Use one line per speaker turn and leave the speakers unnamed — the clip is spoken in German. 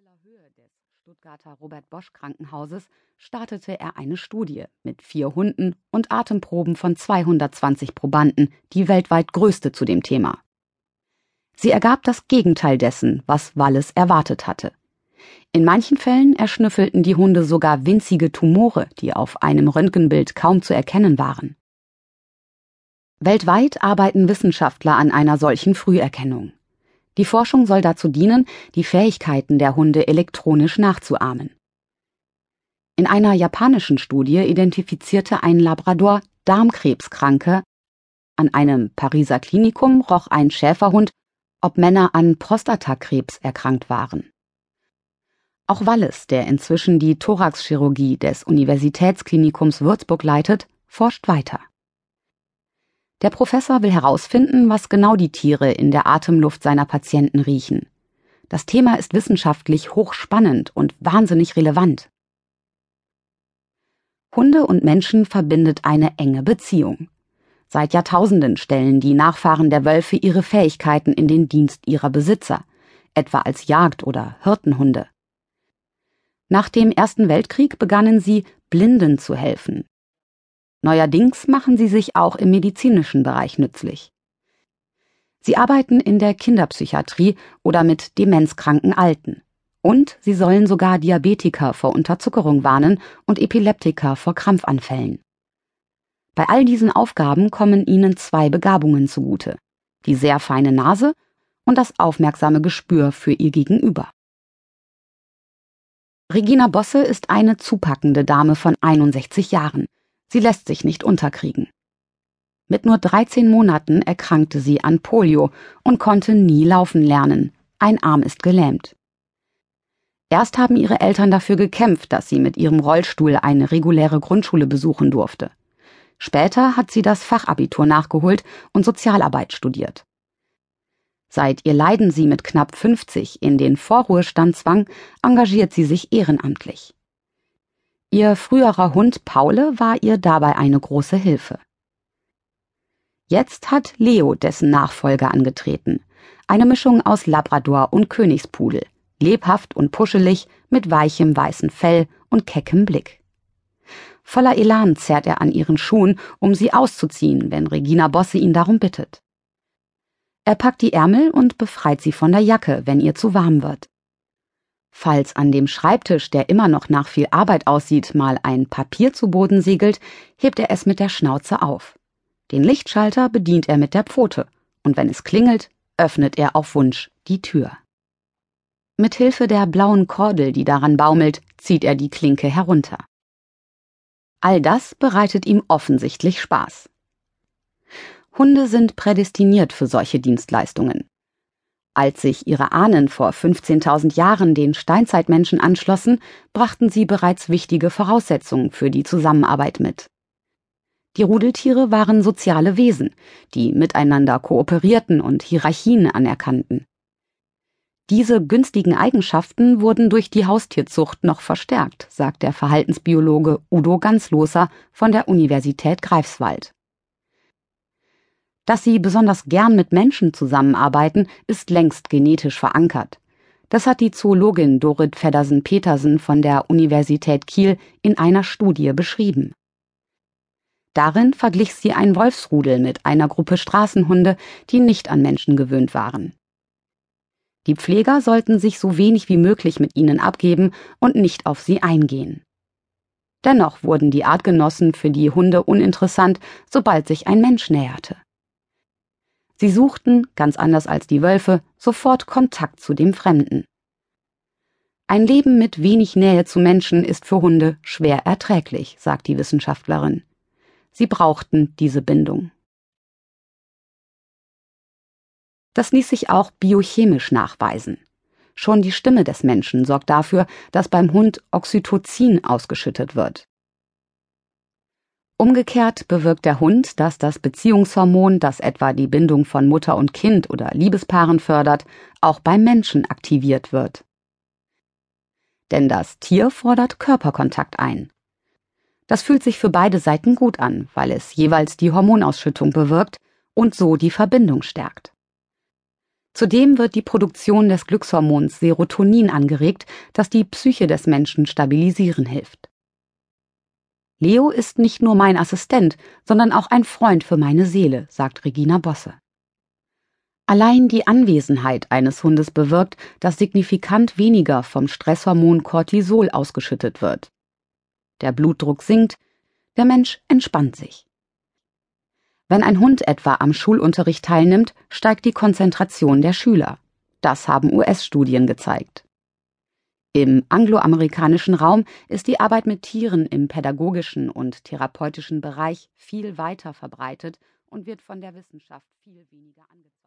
stiller Höhe des Stuttgarter Robert Bosch Krankenhauses startete er eine Studie mit vier Hunden und Atemproben von 220 Probanden, die weltweit größte zu dem Thema. Sie ergab das Gegenteil dessen, was Wallis erwartet hatte. In manchen Fällen erschnüffelten die Hunde sogar winzige Tumore, die auf einem Röntgenbild kaum zu erkennen waren. Weltweit arbeiten Wissenschaftler an einer solchen Früherkennung. Die Forschung soll dazu dienen, die Fähigkeiten der Hunde elektronisch nachzuahmen. In einer japanischen Studie identifizierte ein Labrador Darmkrebskranke. An einem Pariser Klinikum roch ein Schäferhund, ob Männer an Prostatakrebs erkrankt waren. Auch Wallis, der inzwischen die Thoraxchirurgie des Universitätsklinikums Würzburg leitet, forscht weiter. Der Professor will herausfinden, was genau die Tiere in der Atemluft seiner Patienten riechen. Das Thema ist wissenschaftlich hochspannend und wahnsinnig relevant. Hunde und Menschen verbindet eine enge Beziehung. Seit Jahrtausenden stellen die Nachfahren der Wölfe ihre Fähigkeiten in den Dienst ihrer Besitzer, etwa als Jagd- oder Hirtenhunde. Nach dem Ersten Weltkrieg begannen sie, Blinden zu helfen, Neuerdings machen sie sich auch im medizinischen Bereich nützlich. Sie arbeiten in der Kinderpsychiatrie oder mit demenzkranken Alten. Und sie sollen sogar Diabetiker vor Unterzuckerung warnen und Epileptiker vor Krampfanfällen. Bei all diesen Aufgaben kommen ihnen zwei Begabungen zugute. Die sehr feine Nase und das aufmerksame Gespür für ihr Gegenüber. Regina Bosse ist eine zupackende Dame von 61 Jahren. Sie lässt sich nicht unterkriegen. Mit nur 13 Monaten erkrankte sie an Polio und konnte nie laufen lernen. Ein Arm ist gelähmt. Erst haben ihre Eltern dafür gekämpft, dass sie mit ihrem Rollstuhl eine reguläre Grundschule besuchen durfte. Später hat sie das Fachabitur nachgeholt und Sozialarbeit studiert. Seit ihr Leiden sie mit knapp 50 in den Vorruhestand zwang, engagiert sie sich ehrenamtlich. Ihr früherer Hund Paule war ihr dabei eine große Hilfe. Jetzt hat Leo dessen Nachfolger angetreten. Eine Mischung aus Labrador und Königspudel. Lebhaft und puschelig, mit weichem weißen Fell und keckem Blick. Voller Elan zerrt er an ihren Schuhen, um sie auszuziehen, wenn Regina Bosse ihn darum bittet. Er packt die Ärmel und befreit sie von der Jacke, wenn ihr zu warm wird. Falls an dem Schreibtisch, der immer noch nach viel Arbeit aussieht, mal ein Papier zu Boden segelt, hebt er es mit der Schnauze auf. Den Lichtschalter bedient er mit der Pfote, und wenn es klingelt, öffnet er auf Wunsch die Tür. Mit Hilfe der blauen Kordel, die daran baumelt, zieht er die Klinke herunter. All das bereitet ihm offensichtlich Spaß. Hunde sind prädestiniert für solche Dienstleistungen. Als sich ihre Ahnen vor 15.000 Jahren den Steinzeitmenschen anschlossen, brachten sie bereits wichtige Voraussetzungen für die Zusammenarbeit mit. Die Rudeltiere waren soziale Wesen, die miteinander kooperierten und Hierarchien anerkannten. Diese günstigen Eigenschaften wurden durch die Haustierzucht noch verstärkt, sagt der Verhaltensbiologe Udo Ganzloser von der Universität Greifswald. Dass sie besonders gern mit Menschen zusammenarbeiten, ist längst genetisch verankert. Das hat die Zoologin Dorit Feddersen-Petersen von der Universität Kiel in einer Studie beschrieben. Darin verglich sie ein Wolfsrudel mit einer Gruppe Straßenhunde, die nicht an Menschen gewöhnt waren. Die Pfleger sollten sich so wenig wie möglich mit ihnen abgeben und nicht auf sie eingehen. Dennoch wurden die Artgenossen für die Hunde uninteressant, sobald sich ein Mensch näherte. Sie suchten, ganz anders als die Wölfe, sofort Kontakt zu dem Fremden. Ein Leben mit wenig Nähe zu Menschen ist für Hunde schwer erträglich, sagt die Wissenschaftlerin. Sie brauchten diese Bindung. Das ließ sich auch biochemisch nachweisen. Schon die Stimme des Menschen sorgt dafür, dass beim Hund Oxytocin ausgeschüttet wird. Umgekehrt bewirkt der Hund, dass das Beziehungshormon, das etwa die Bindung von Mutter und Kind oder Liebespaaren fördert, auch beim Menschen aktiviert wird. Denn das Tier fordert Körperkontakt ein. Das fühlt sich für beide Seiten gut an, weil es jeweils die Hormonausschüttung bewirkt und so die Verbindung stärkt. Zudem wird die Produktion des Glückshormons Serotonin angeregt, das die Psyche des Menschen stabilisieren hilft. Leo ist nicht nur mein Assistent, sondern auch ein Freund für meine Seele, sagt Regina Bosse. Allein die Anwesenheit eines Hundes bewirkt, dass signifikant weniger vom Stresshormon Cortisol ausgeschüttet wird. Der Blutdruck sinkt, der Mensch entspannt sich. Wenn ein Hund etwa am Schulunterricht teilnimmt, steigt die Konzentration der Schüler. Das haben US-Studien gezeigt. Im angloamerikanischen Raum ist die Arbeit mit Tieren im pädagogischen und therapeutischen Bereich viel weiter verbreitet und wird von der Wissenschaft viel weniger angezogen.